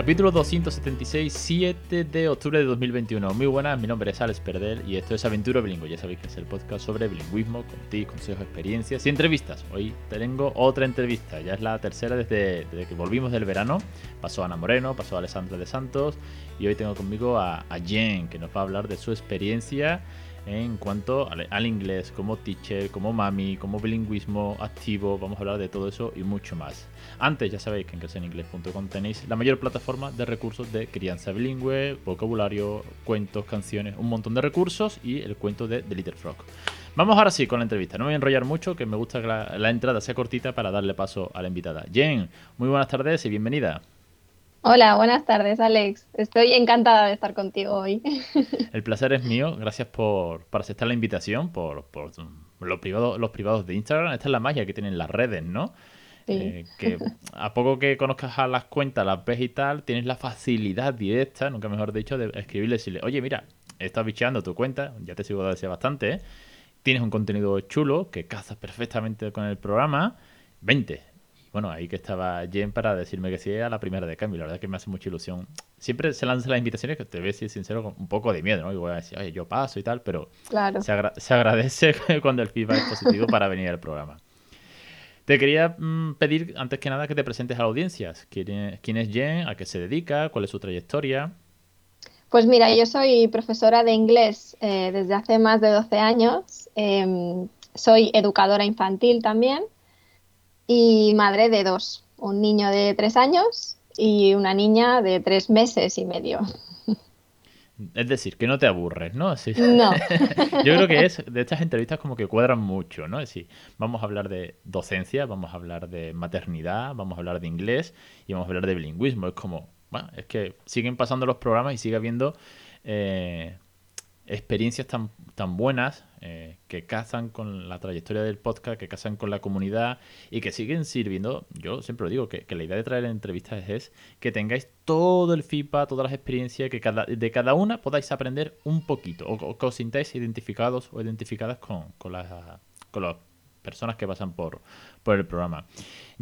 Capítulo 276, 7 de octubre de 2021. Muy buenas, mi nombre es Alex Perdel y esto es Aventura Bilingüe. Ya sabéis que es el podcast sobre bilingüismo, con consejos, experiencias y entrevistas. Hoy tengo otra entrevista, ya es la tercera desde, que volvimos del verano. Pasó Ana Moreno, pasó Alessandra de Santos y hoy tengo conmigo a, a Jen, que nos va a hablar de su experiencia en cuanto al, inglés, como teacher, como mami, como bilingüismo activo. Vamos a hablar de todo eso y mucho más. Antes, ya sabéis que en creceninglés.com tenéis la mayor plataforma de recursos de crianza bilingüe, vocabulario, cuentos, canciones, un montón de recursos y el cuento de The Little Frog. Vamos ahora sí con la entrevista. No voy a enrollar mucho, que me gusta que la entrada sea cortita para darle paso a la invitada. Jen, muy buenas tardes y bienvenida. Hola, buenas tardes, Alex. Estoy encantada de estar contigo hoy. El placer es mío. Gracias por, aceptar la invitación, por, por los, privados, los privados de Instagram. Esta es la magia que tienen las redes, ¿no? Eh, que a poco que conozcas a las cuentas, las ves y tal, tienes la facilidad directa, nunca mejor dicho, de escribirle y decirle, oye, mira, he estado bicheando tu cuenta, ya te sigo desde bastante, ¿eh? tienes un contenido chulo que cazas perfectamente con el programa, vente, bueno, ahí que estaba Jen para decirme que sí a la primera de cambio. La verdad es que me hace mucha ilusión. Siempre se lanzan las invitaciones que te ves, si sincero, con un poco de miedo, ¿no? Y voy a decir, oye, yo paso y tal, pero se, agradece cuando el feedback es positivo para venir al programa. Te quería mm, pedir, antes que nada, que te presentes a la audiencia. ¿Quién es, Jen? ¿A qué se dedica? ¿Cuál es su trayectoria? Pues mira, yo soy profesora de inglés eh, desde hace más de 12 años. Em, soy educadora infantil también y madre de dos, un niño de tres años y una niña de tres meses y medio. Es decir, que no te aburres, ¿no? No. Yo creo que es de estas entrevistas como que cuadran mucho, ¿no? Es decir, vamos a hablar de docencia, vamos a hablar de maternidad, vamos a hablar de inglés y vamos a hablar de bilingüismo. Es como, bueno, es que siguen pasando los programas y sigue habiendo eh, experiencias tan, tan buenas eh, que cazan con la trayectoria del podcast, que cazan con la comunidad y que siguen sirviendo. Yo siempre lo digo, que, la idea de traer entrevistas es que tengáis todo el feedback, todas las experiencias, que cada, de cada una podáis aprender un poquito o, que os sintáis identificados o identificadas con, con, las, con las personas que pasan por, por el programa.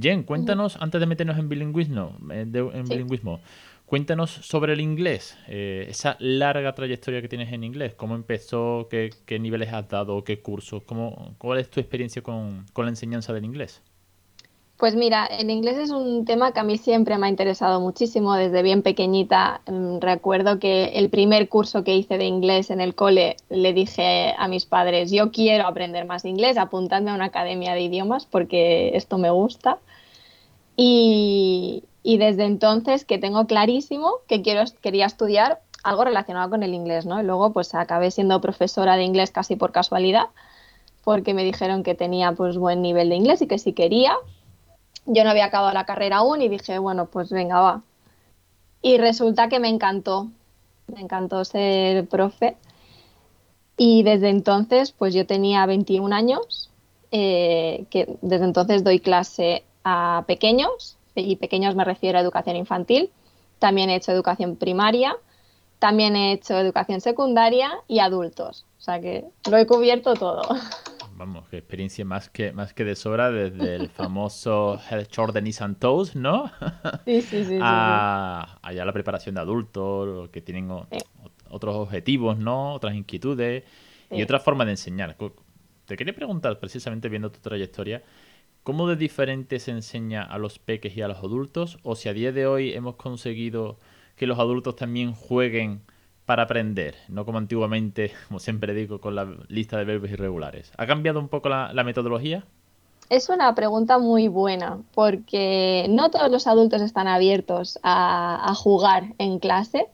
Jen, cuéntanos, antes de meternos en bilingüismo, eh, en bilingüismo Cuéntanos sobre el inglés, eh, esa larga trayectoria que tienes en inglés, cómo empezó, qué, niveles has dado, qué cursos, cuál es tu experiencia con, la enseñanza del inglés. Pues mira, el inglés es un tema que a mí siempre me ha interesado muchísimo desde bien pequeñita. Mm, recuerdo que el primer curso que hice de inglés en el cole le dije a mis padres, yo quiero aprender más inglés, apuntadme a una academia de idiomas porque esto me gusta. Y, y desde entonces que tengo clarísimo que quiero, quería estudiar algo relacionado con el inglés, ¿no? Y luego pues acabé siendo profesora de inglés casi por casualidad, porque me dijeron que tenía pues buen nivel de inglés y que si quería. Yo no había acabado la carrera aún y dije, bueno, pues venga, va. Y resulta que me encantó, me encantó ser profe. Y desde entonces, pues yo tenía 21 años, eh, que desde entonces doy clase a pequeños y pequeños me refiero a educación infantil, también he hecho educación primaria, también he hecho educación secundaria y adultos. O sea que lo he cubierto todo. Vamos, qué experiencia más que, más que de sobra desde el famoso Jordanis and Toes, ¿no? Sí, sí, sí. a, allá la preparación de adultos, que tienen otros objetivos, ¿no? Otras inquietudes y otra forma de enseñar. Te quería preguntar, precisamente viendo tu trayectoria, ¿Cómo de diferente se enseña a los peques y a los adultos? O si a día de hoy hemos conseguido que los adultos también jueguen para aprender, no como antiguamente, como siempre digo, con la lista de verbos irregulares. ¿Ha cambiado un poco la, metodología? Es una pregunta muy buena, porque no todos los adultos están abiertos a, jugar en clase,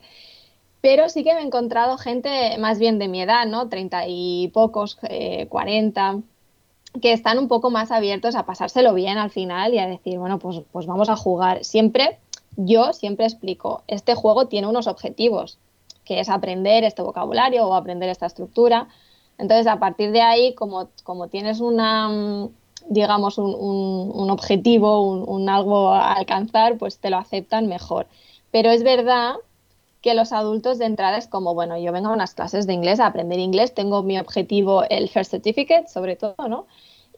pero sí que me he encontrado gente más bien de mi edad, ¿no? Treinta y pocos, eh, cuarenta, que están un poco más abiertos a pasárselo bien al final y a decir, bueno, pues, pues vamos a jugar. Siempre, yo siempre explico, este juego tiene unos objetivos, que es aprender este vocabulario o aprender esta estructura. Entonces, a partir de ahí, como, como tienes una, digamos, un, un, objetivo, un, algo a alcanzar, pues te lo aceptan mejor. Pero es verdad que los adultos de entrada es como, bueno, yo vengo a unas clases de inglés a aprender inglés, tengo mi objetivo, el First Certificate, sobre todo, ¿no?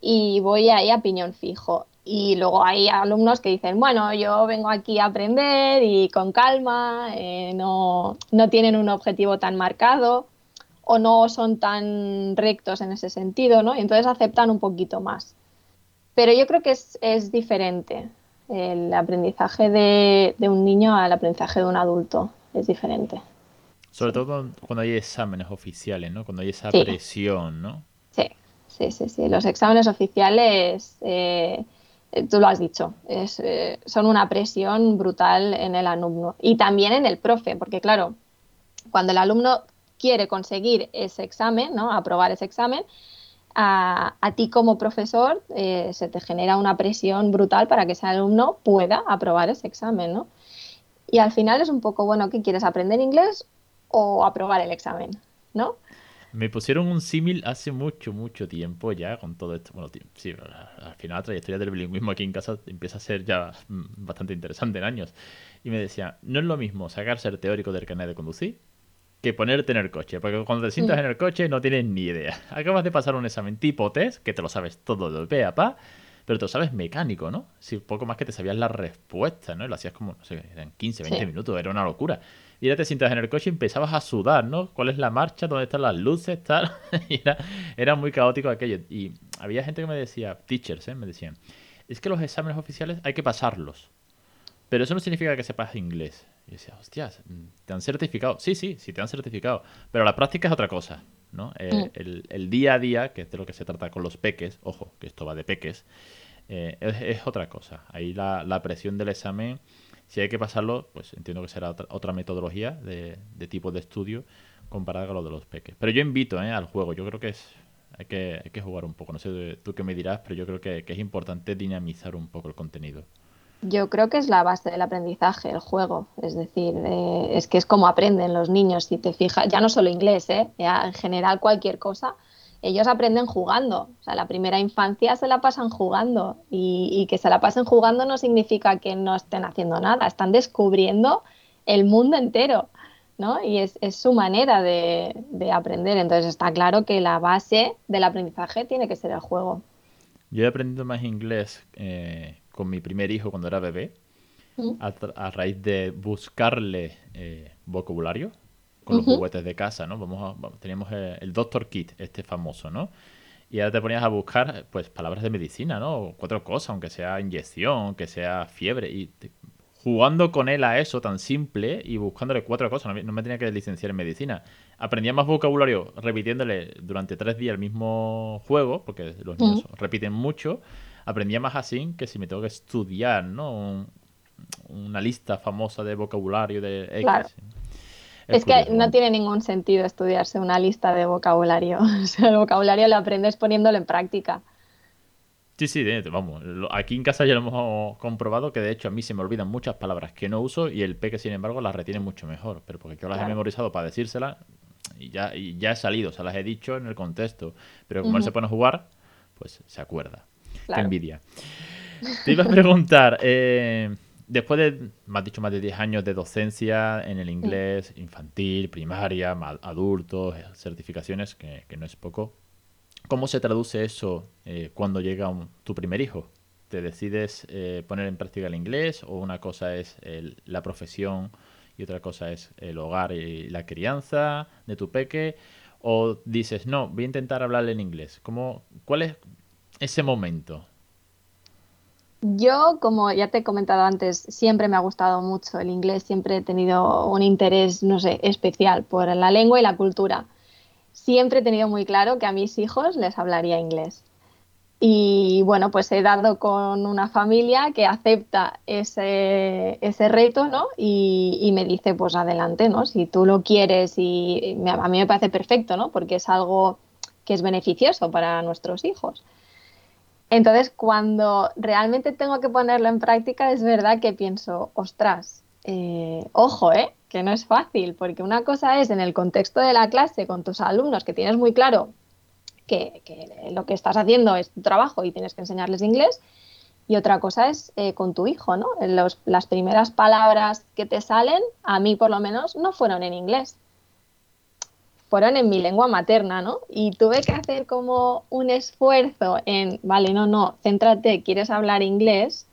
Y voy ahí a piñón fijo. Y luego hay alumnos que dicen, bueno, yo vengo aquí a aprender y con calma, eh, no, no tienen un objetivo tan marcado o no son tan rectos en ese sentido, ¿no? Y entonces aceptan un poquito más. Pero yo creo que es, es diferente el aprendizaje de, de, un niño al aprendizaje de un adulto. Es diferente. Sobre todo cuando hay exámenes oficiales, ¿no? Cuando hay esa presión, ¿no? Sí, sí, sí, sí. Los exámenes oficiales, eh, tú lo has dicho, es, eh, son una presión brutal en el alumno y también en el profe, porque claro, cuando el alumno quiere conseguir ese examen, ¿no? aprobar ese examen, a, a ti como profesor eh, se te genera una presión brutal para que ese alumno pueda aprobar ese examen, ¿no? Y al final es un poco, bueno, ¿qué quieres? ¿Aprender inglés o aprobar el examen? ¿No? Me pusieron un símil hace mucho, mucho tiempo ya con todo esto. Bueno, sí, al final la trayectoria del bilingüismo aquí en casa empieza a ser ya mm, bastante interesante en años. Y me decía, no es lo mismo sacarse el teórico del carnet de conducir que ponerte en el coche. Porque cuando te sientas en el coche no tienes ni idea. Acabas de pasar un examen tipo test, que te lo sabes todo de pe a pa, pero te lo sabes mecánico, ¿no? Si poco más que te sabías la respuesta, ¿no? Y lo hacías como, no sé, eran 15, 20 minutos, era una locura. Y ya te sientas en el coche y empezabas a sudar, ¿no? ¿Cuál es la marcha? ¿Dónde están las luces? Tal. era, era muy caótico aquello. Y había gente que me decía, teachers, ¿eh? Me decían, es que los exámenes oficiales hay que pasarlos. Pero eso no significa que sepas inglés. Y decía, hostias, ¿te han certificado? Sí, sí, sí te han certificado. Pero la práctica es otra cosa, ¿no? Eh, mm. el, día a día, que es de lo que se trata con los peques, ojo, que esto va de peques, eh, es, otra cosa. Ahí la, la, presión del examen, si hay que pasarlo, pues entiendo que será otra, metodología de, tipo de estudio comparada con lo de los peques. Pero yo invito ¿eh? al juego, yo creo que es hay que, hay que jugar un poco. No sé tú qué me dirás, pero yo creo que, que es importante dinamizar un poco el contenido. Yo creo que es la base del aprendizaje, el juego. Es decir, eh, es que es como aprenden los niños, si te fijas, ya no solo inglés, ¿eh? en general cualquier cosa, ellos aprenden jugando. O sea, la primera infancia se la pasan jugando y, que se la pasen jugando no significa que no estén haciendo nada, están descubriendo el mundo entero. ¿no? Y es, es su manera de, de, aprender. Entonces está claro que la base del aprendizaje tiene que ser el juego. Yo he aprendido más inglés eh, con mi primer hijo cuando era bebé, mm. a, raíz de buscarle eh, vocabulario con los juguetes de casa, ¿no? Vamos teníamos eh, el, Doctor Kit, este famoso, ¿no? Y ahora te ponías a buscar, pues, palabras de medicina, ¿no? Cuatro cosas, aunque sea inyección, aunque sea fiebre. Y jugando con él a eso tan simple y buscándole cuatro cosas, no, me tenía que licenciar en medicina. Aprendía más vocabulario repitiéndole durante tres días el mismo juego, porque los niños repiten mucho, aprendía más así que si me tengo que estudiar, ¿no? una lista famosa de vocabulario de X. Claro. Es, que no tiene ningún sentido estudiarse una lista de vocabulario. O sea, el vocabulario lo aprendes poniéndolo en práctica. Sí, sí, vamos. Aquí en casa ya lo hemos comprobado que de hecho a mí se me olvidan muchas palabras que no uso y el peque, sin embargo, las retiene mucho mejor. Pero porque yo las he memorizado para decírselas y ya, y ya he salido, o sea, las he dicho en el contexto. Pero como él se pone a jugar, pues se acuerda. Qué envidia. Te iba a preguntar, eh, después de, me has dicho, más de 10 años de docencia en el inglés infantil, primaria, adultos, certificaciones, que, no es poco, ¿cómo se traduce eso eh, cuando llega tu primer hijo? ¿Te decides eh, poner en práctica el inglés o una cosa es la profesión y otra cosa es el hogar y la crianza de tu peque? ¿O dices, no, voy a intentar hablarle en inglés? ¿Cómo, ¿Cuál es ese momento? Yo, como ya te he comentado antes, siempre me ha gustado mucho el inglés, siempre he tenido un interés, no sé, especial por la lengua y la cultura. Siempre he tenido muy claro que a mis hijos les hablaría inglés. Y bueno, pues he dado con una familia que acepta ese, ese reto, ¿no? Y, me dice, pues adelante, ¿no? Si tú lo quieres y a mí me parece perfecto, ¿no? Porque es algo que es beneficioso para nuestros hijos. Entonces, cuando realmente tengo que ponerlo en práctica, es verdad que pienso, ostras, eh, ojo, ¿eh? que no es fácil, porque una cosa es en el contexto de la clase con tus alumnos, que tienes muy claro que, lo que estás haciendo es tu trabajo y tienes que enseñarles inglés, y otra cosa es eh, con tu hijo, ¿no? las primeras palabras que te salen, a mí por lo menos, no fueron en inglés. Fueron en mi lengua materna, ¿no? Y tuve que hacer como un esfuerzo en, vale, no, no, céntrate, quieres hablar inglés.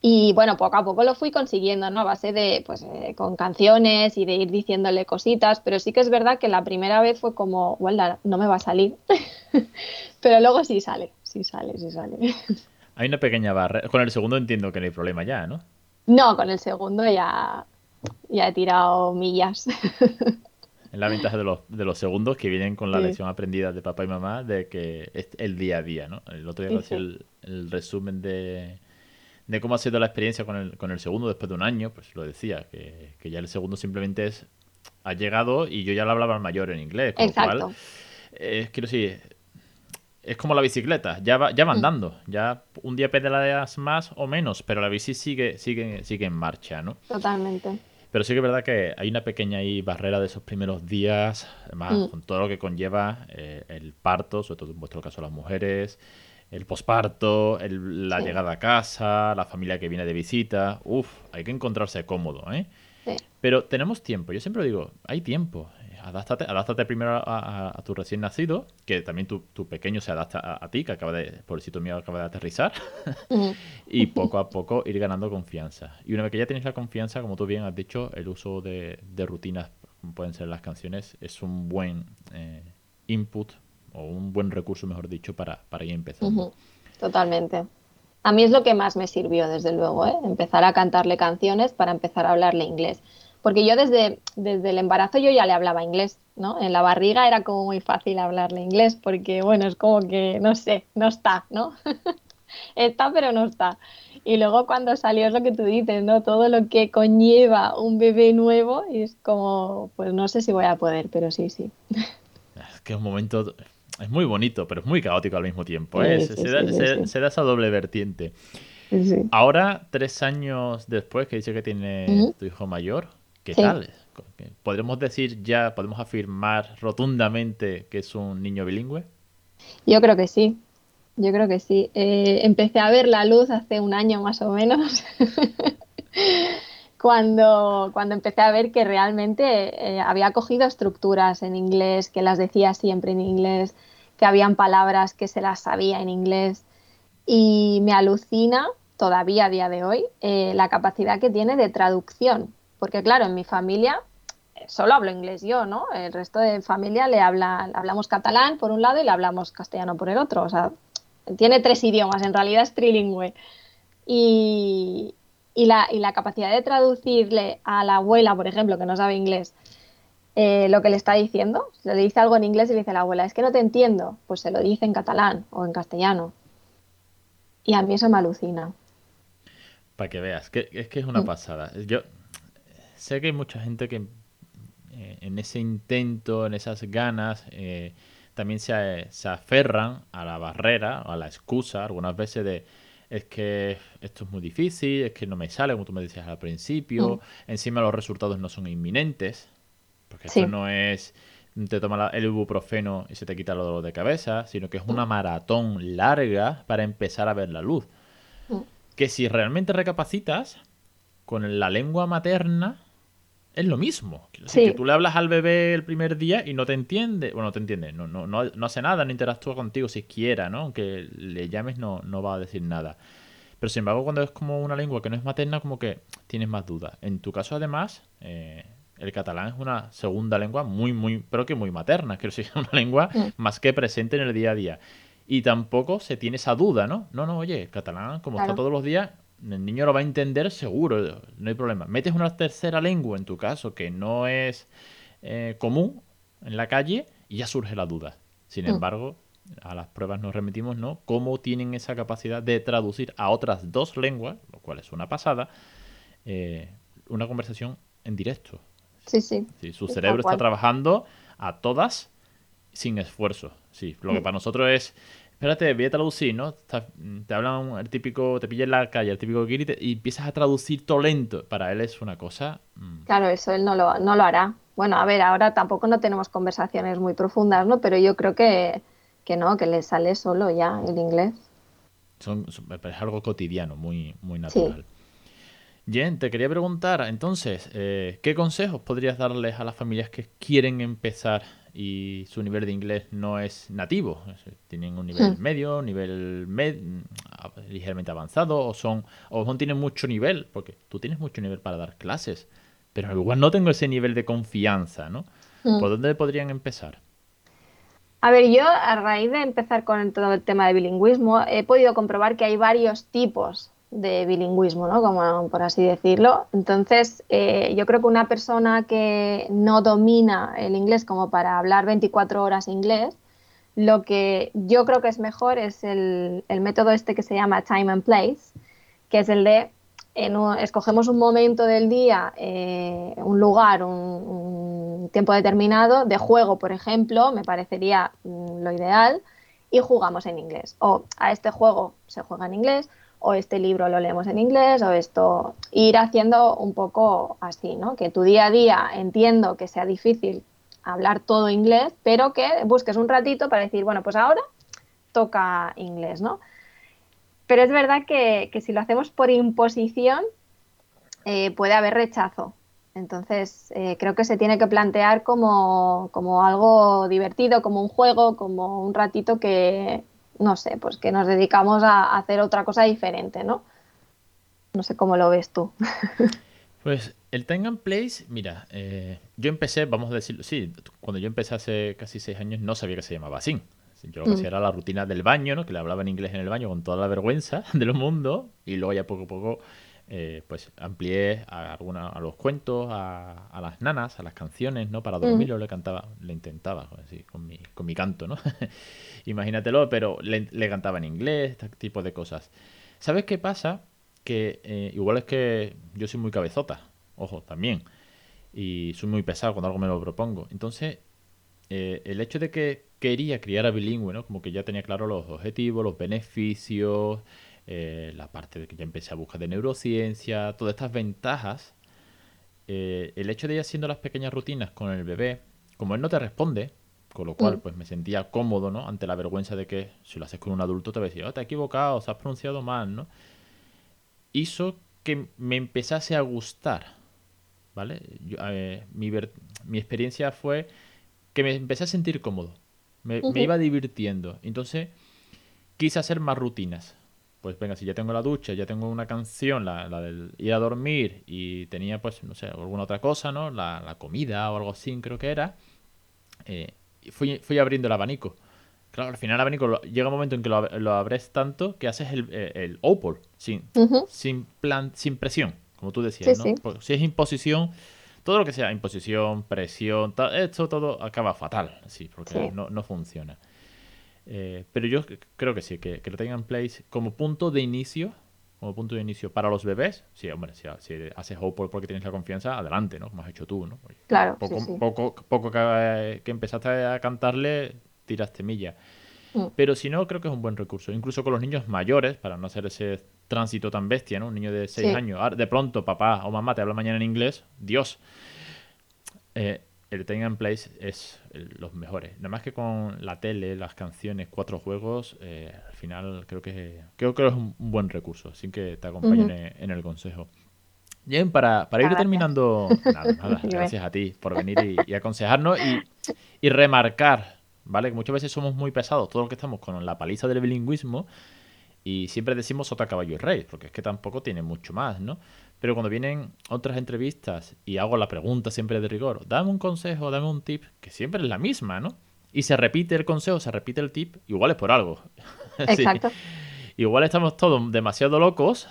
Y bueno, poco a poco lo fui consiguiendo, ¿no? A base de, pues, eh, con canciones y de ir diciéndole cositas, pero sí que es verdad que la primera vez fue como, bueno, no me va a salir. pero luego sí sale, sí sale, sí sale. Hay una pequeña barrera. Con el segundo entiendo que no hay problema ya, ¿no? No, con el segundo ya, ya he tirado millas. Es la ventaja de los, de los segundos que vienen con la lección aprendida de papá y mamá de que es el día a día, ¿no? El otro día sí, el, el, resumen de, de, cómo ha sido la experiencia con el, con el segundo después de un año, pues lo decía, que, que ya el segundo simplemente es ha llegado y yo ya lo hablaba al mayor en inglés, con Exacto. lo cual, eh, quiero decir, es como la bicicleta, ya va, ya va mm. andando, ya un día pedaleas más o menos, pero la bici sigue, sigue, sigue en marcha, ¿no? Totalmente. Pero sí que es verdad que hay una pequeña ahí barrera de esos primeros días, además mm. con todo lo que conlleva eh, el parto, sobre todo en vuestro caso las mujeres, el posparto, la llegada a casa, la familia que viene de visita. Uf, hay que encontrarse cómodo, ¿eh? Sí. Pero tenemos tiempo, yo siempre digo, hay tiempo adáptate, adáptate primero a, tu recién nacido, que también tu, pequeño se adapta a, ti, que acaba de, pobrecito mío, acaba de aterrizar, y poco a poco ir ganando confianza. Y una vez que ya tienes la confianza, como tú bien has dicho, el uso de, rutinas, como pueden ser las canciones, es un buen eh, input o un buen recurso, mejor dicho, para, para ir empezando. Totalmente. A mí es lo que más me sirvió, desde luego, ¿eh? empezar a cantarle canciones para empezar a hablarle inglés porque yo desde, desde el embarazo yo ya le hablaba inglés, ¿no? En la barriga era como muy fácil hablarle inglés porque, bueno, es como que, no sé, no está, ¿no? está pero no está. Y luego cuando salió es lo que tú dices, ¿no? Todo lo que conlleva un bebé nuevo y es como, pues no sé si voy a poder, pero sí, sí. Es que es un momento, es muy bonito, pero es muy caótico al mismo tiempo, ¿eh? se, da, esa doble vertiente. Ahora, tres años después, que dice que tiene tu hijo mayor, ¿Qué tal? ¿Podremos decir ya, podemos afirmar rotundamente que es un niño bilingüe? Yo creo que sí, yo creo que sí. Eh, empecé a ver la luz hace un año más o menos, cuando, cuando empecé a ver que realmente eh, había cogido estructuras en inglés, que las decía siempre en inglés, que habían palabras que se las sabía en inglés. Y me alucina todavía a día de hoy eh, la capacidad que tiene de traducción porque claro, en mi familia eh, solo hablo inglés yo, ¿no? El resto de familia le habla, hablamos catalán por un lado y le hablamos castellano por el otro. O sea, tiene tres idiomas, en realidad es trilingüe. Y, la, capacidad de traducirle a la abuela, por ejemplo, que no sabe inglés, eh, lo que le está diciendo, le dice algo en inglés y le dice a la abuela, es que no te entiendo, pues se lo dice en catalán o en castellano. Y a mí eso me alucina. Para que veas, que, es que es una mm. pasada. Yo, sé que hay mucha gente que eh, en ese intento, en esas ganas, eh, también se, se, aferran a la barrera, a la excusa, algunas veces de es que esto es muy difícil, es que no me sale, como tú me decías al principio, mm. encima los resultados no son inminentes, porque esto no es te toma el ibuprofeno y se te quita el dolor de cabeza, sino que es una mm. maratón larga para empezar a ver la luz. Mm. Que si realmente recapacitas con la lengua materna, es lo mismo. que tú le hablas al bebé el primer día y no te entiende, bueno, no te entiende, no, no, no, no hace nada, no interactúa contigo siquiera, ¿no? Aunque le llames no, no va a decir nada. Pero sin embargo, cuando es como una lengua que no es materna, como que tienes más dudas. En tu caso, además, eh, el catalán es una segunda lengua muy, muy, pero que muy materna. Quiero decir, es una lengua más que presente en el día a día. Y tampoco se tiene esa duda, ¿no? No, no, oye, catalán, como está todos los días, el niño lo va a entender seguro, no hay problema. Metes una tercera lengua en tu caso que no es eh, común en la calle y ya surge la duda. Sin mm. embargo, a las pruebas nos remitimos, ¿no? Cómo tienen esa capacidad de traducir a otras dos lenguas, lo cual es una pasada, eh, una conversación en directo. Sí, sí. su cerebro está trabajando a todas sin esfuerzo. Sí, lo que mm. para nosotros es espérate, voy a traducir, ¿no? Te hablan el típico, te pilla en la calle, el típico guiri y, empiezas a traducir todo lento. Para él es una cosa. Mm. Claro, eso él no lo, no lo hará. Bueno, a ver, ahora tampoco no tenemos conversaciones muy profundas, ¿no? Pero yo creo que, que no, que le sale solo ya el inglés. Son, es algo cotidiano, muy, muy natural. Jen, te quería preguntar, entonces, eh, ¿qué consejos podrías darles a las familias que quieren empezar y su nivel de inglés no es nativo? ¿Tienen un nivel hmm. medio, nivel med ligeramente avanzado o son o no tienen mucho nivel? Porque tú tienes mucho nivel para dar clases, pero igual no tengo ese nivel de confianza, ¿no? Hmm. ¿Por dónde podrían empezar? A ver, yo a raíz de empezar con todo el tema de bilingüismo, he podido comprobar que hay varios tipos de bilingüismo, ¿no? Como por así decirlo. Entonces, eh, yo creo que una persona que no domina el inglés como para hablar 24 horas inglés, lo que yo creo que es mejor es el, método este que se llama time and place, que es el de escogemos un momento del día, eh, un lugar, un, tiempo determinado de juego, por ejemplo, me parecería mm, lo ideal, y jugamos en inglés. O a este juego se juega en inglés, o este libro lo leemos en inglés, o esto, ir haciendo un poco así, ¿no? Que tu día a día entiendo que sea difícil hablar todo inglés, pero que busques un ratito para decir, bueno, pues ahora toca inglés, ¿no? Pero es verdad que, si lo hacemos por imposición, eh, puede haber rechazo. Entonces, eh, creo que se tiene que plantear como, como algo divertido, como un juego, como un ratito que, no sé, pues que nos dedicamos a, hacer otra cosa diferente, ¿no? No sé cómo lo ves tú. Pues el Time and Place, mira, eh, yo empecé, vamos a decirlo, sí, cuando yo empecé hace casi seis años no sabía que se llamaba así. Yo lo que hacía mm. era la rutina del baño, ¿no? Que le hablaba en inglés en el baño con toda la vergüenza del mundo y luego ya poco a poco eh, pues amplié a, alguna, a los cuentos, a, las nanas, a las canciones, ¿no? Para dormirlo mm. le cantaba, le intentaba, así, con mi, con mi canto, ¿no? Imagínatelo, pero le, cantaba en inglés, este tipo de cosas. ¿Sabes qué pasa? Que eh, igual es que yo soy muy cabezota, ojo, también, y soy muy pesado cuando algo me lo propongo. Entonces, eh, el hecho de que quería criar a bilingüe, ¿no? Como que ya tenía claro los objetivos, los beneficios, eh, la parte de que ya empecé a buscar de neurociencia, todas estas ventajas, eh, el hecho de ir haciendo las pequeñas rutinas con el bebé, como él no te responde, con lo cual mm. pues me sentía cómodo, ¿no? Ante la vergüenza de que si lo haces con un adulto te va a decir, oh, te has equivocado, se has pronunciado mal, ¿no? Hizo que me empezase a gustar, ¿vale? Eh, mi, mi, experiencia fue que me empecé a sentir cómodo, me, me iba divirtiendo, entonces quise hacer más rutinas, pues venga, si ya tengo la ducha, ya tengo una canción, la, la del ir a dormir y tenía pues, no sé, alguna otra cosa, ¿no? La, la comida o algo así creo que era, eh, fui, fui abriendo el abanico. Claro, al final el abanico llega un momento en que lo, lo abres tanto que haces el, eh, el opal, sin, sin, plan, sin presión, como tú decías, ¿no? si es imposición, todo lo que sea imposición, presión, esto todo acaba fatal, sí, porque no, no funciona. Eh, pero yo creo que sí, que, lo tengan place como punto de inicio, como punto de inicio para los bebés. Sí, hombre, si, haces hope porque tienes la confianza, adelante, ¿no? Como has hecho tú, ¿no? claro. Poco, poco, que, empezaste a cantarle, tiraste milla. Mm. Pero si no, creo que es un buen recurso. Incluso con los niños mayores, para no hacer ese tránsito tan bestia, ¿no? Un niño de 6 años. De pronto, papá o mamá te habla mañana en inglés. Dios. Eh, el Time and Place es los mejores. Nada más que con la tele, las canciones, cuatro juegos, eh, al final creo que creo que es un buen recurso, así que te acompañen en, el consejo. Bien, para, para ir terminando, nada, nada, gracias a ti por venir y, aconsejarnos y, y, remarcar, ¿vale? Que muchas veces somos muy pesados, todos los que estamos con la paliza del bilingüismo, y siempre decimos sota caballo y rey, porque es que tampoco tiene mucho más, ¿no? Pero cuando vienen otras entrevistas y hago la pregunta siempre de rigor, dame un consejo, dame un tip, que siempre es la misma, ¿no? Y se repite el consejo, se repite el tip, igual es por algo. Exacto. Igual estamos todos demasiado locos,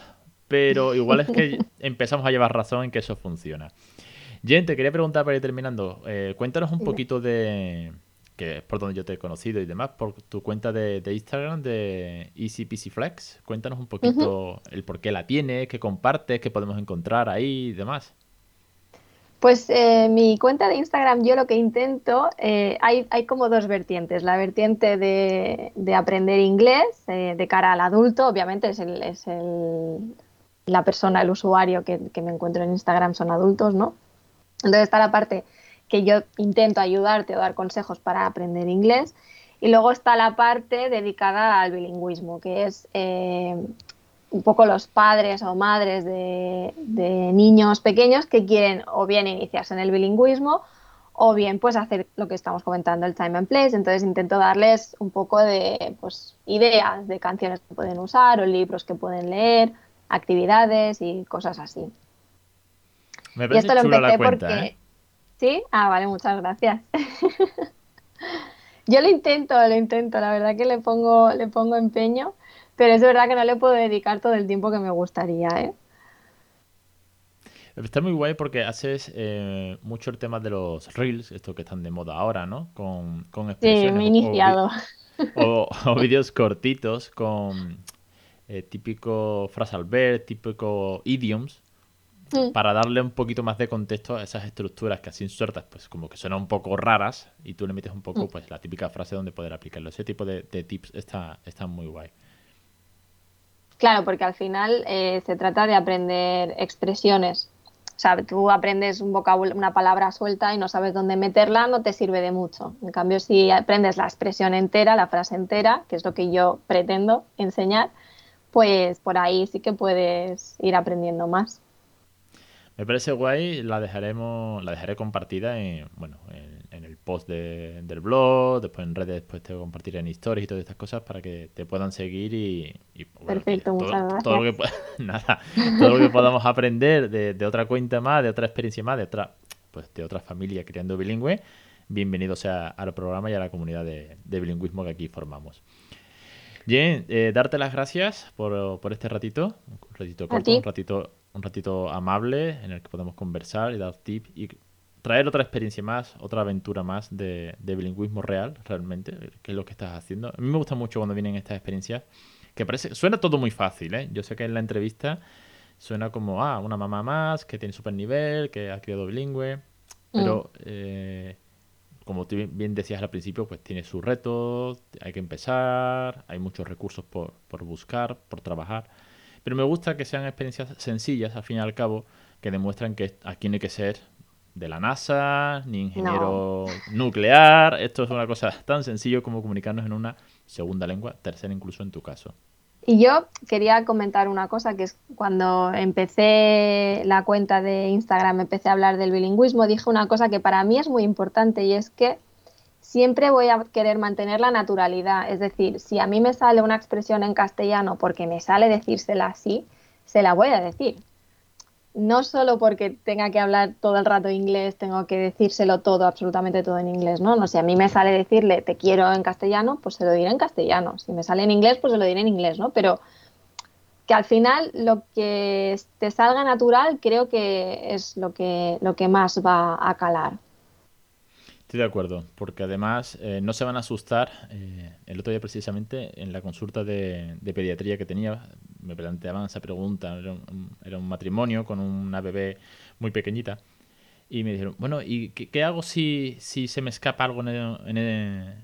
pero igual es que empezamos a llevar razón en que eso funciona. Jen, te quería preguntar para ir terminando, eh, cuéntanos un poquito de, que es por donde yo te he conocido y demás, por tu cuenta de, Instagram de Easy Flex. Cuéntanos un poquito el por qué la tienes, qué compartes, qué podemos encontrar ahí y demás. Pues eh, mi cuenta de Instagram, yo lo que intento, eh, hay, hay, como dos vertientes. La vertiente de, de aprender inglés eh, de cara al adulto, obviamente es, el, es el, la persona, el usuario que, que me encuentro en Instagram son adultos, ¿no? Entonces está la parte que yo intento ayudarte o dar consejos para aprender inglés. Y luego está la parte dedicada al bilingüismo, que es eh, un poco los padres o madres de, niños pequeños que quieren o bien iniciarse en el bilingüismo o bien pues hacer lo que estamos comentando, el time and place. Entonces intento darles un poco de pues, ideas de canciones que pueden usar o libros que pueden leer, actividades y cosas así. Me y esto lo empecé porque... ¿eh? ¿Sí? Ah, vale, muchas gracias. Yo lo intento, lo intento, la verdad que le pongo, le pongo empeño, pero es verdad que no le puedo dedicar todo el tiempo que me gustaría, ¿eh? Está muy guay porque haces eh, mucho el tema de los reels, estos que están de moda ahora, ¿no? Con, con expresiones. Sí, me he iniciado. O, vídeos cortitos con eh, típico frase al ver, típico idioms, Para darle un poquito más de contexto a esas estructuras que así sueltas, pues como que suenan un poco raras y tú le metes un poco mm. pues la típica frase donde poder aplicarlo. Ese tipo de, tips está, está muy guay. Claro, porque al final eh, se trata de aprender expresiones. O sea, tú aprendes un una palabra suelta y no sabes dónde meterla, no te sirve de mucho. En cambio, si aprendes la expresión entera, la frase entera, que es lo que yo pretendo enseñar, pues por ahí sí que puedes ir aprendiendo más. Me parece guay, la dejaremos, la dejaré compartida en, bueno, en, el post del blog, después en redes, después te compartiré en historias y todas estas cosas para que te puedan seguir y, Perfecto, muchas gracias. Todo lo, que, nada, todo lo que podamos aprender de, otra cuenta más, de otra experiencia más, de otra, pues de otra familia criando bilingüe, bienvenido sea al programa y a la comunidad de, bilingüismo que aquí formamos. Bien, eh, darte las gracias por, por este ratito, un ratito corto, un ratito un ratito amable en el que podemos conversar y dar tips y traer otra experiencia más, otra aventura más de, bilingüismo real, realmente, que es lo que estás haciendo. A mí me gusta mucho cuando vienen estas experiencias, que parece, suena todo muy fácil, ¿eh? Yo sé que en la entrevista suena como, ah, una mamá más, que tiene super nivel, que ha criado bilingüe, pero mm. eh, como tú bien decías al principio, pues tiene sus retos, hay que empezar, hay muchos recursos por, por buscar, por trabajar. Pero me gusta que sean experiencias sencillas, al fin y al cabo, que demuestran que aquí no hay que ser de la NASA, ni ingeniero nuclear. Esto es una cosa tan sencillo como comunicarnos en una segunda lengua, tercera incluso en tu caso. Y yo quería comentar una cosa, que es cuando empecé la cuenta de Instagram, empecé a hablar del bilingüismo, dije una cosa que para mí es muy importante y es que siempre voy a querer mantener la naturalidad. Es decir, si a mí me sale una expresión en castellano porque me sale decírsela así, se la voy a decir. No solo porque tenga que hablar todo el rato inglés, tengo que decírselo todo, absolutamente todo en inglés, ¿no? No, si a mí me sale decirle te quiero en castellano, pues se lo diré en castellano. Si me sale en inglés, pues se lo diré en inglés, ¿no? Pero que al final lo que te salga natural creo que es lo que, lo que más va a calar. Estoy de acuerdo, porque además eh, no se van a asustar. Eh, el otro día precisamente en la consulta de, pediatría que tenía, me planteaban esa pregunta, era un, matrimonio con una bebé muy pequeñita, y me dijeron, bueno, ¿y qué, hago si, si, se me escapa algo en,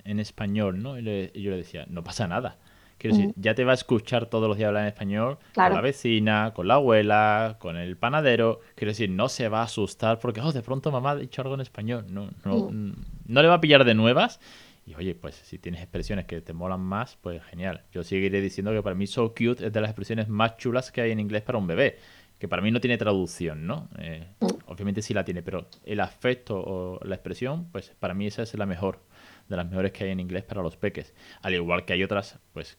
en, español? ¿no? y yo le decía, no pasa nada Quiero decir, ya te va a escuchar todos los días hablar en español con la vecina, con la abuela, con el panadero. Quiero decir, no se va a asustar porque, oh, de pronto mamá ha dicho algo en español. No, no, no le va a pillar de nuevas. Y oye, pues si tienes expresiones que te molan más, pues genial. Yo seguiré diciendo que para mí so cute es de las expresiones más chulas que hay en inglés para un bebé. Que para mí no tiene traducción, ¿no? Eh, obviamente sí la tiene, pero el afecto o la expresión, pues para mí esa es la mejor de las mejores que hay en inglés para los peques. Al igual que hay otras, pues,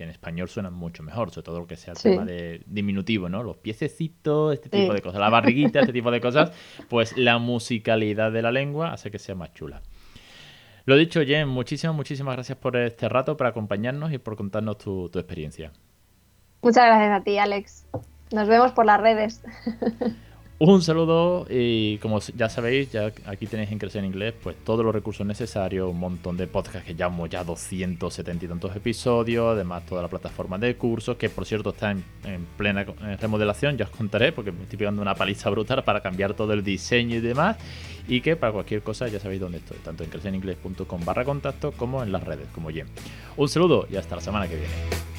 que en español suenan mucho mejor, sobre todo lo que sea el tema de diminutivo, ¿no? Los piececitos, este tipo de cosas, la barriguita, este tipo de cosas, pues la musicalidad de la lengua hace que sea más chula. Lo dicho, Jen, muchísimas, muchísimas gracias por este rato, por acompañarnos y por contarnos tu, tu experiencia. Muchas gracias a ti, Alex. Nos vemos por las redes. Un saludo y como ya sabéis, ya aquí tenéis en Crecer en Inglés pues todos los recursos necesarios, un montón de podcasts que llevamos ya 270 y tantos episodios, además toda la plataforma de cursos que por cierto está en, plena remodelación, ya os contaré porque me estoy pegando una paliza brutal para cambiar todo el diseño y demás y que para cualquier cosa ya sabéis dónde estoy, tanto en crecereningles.com barra contacto como en las redes como Jen. Un saludo y hasta la semana que viene.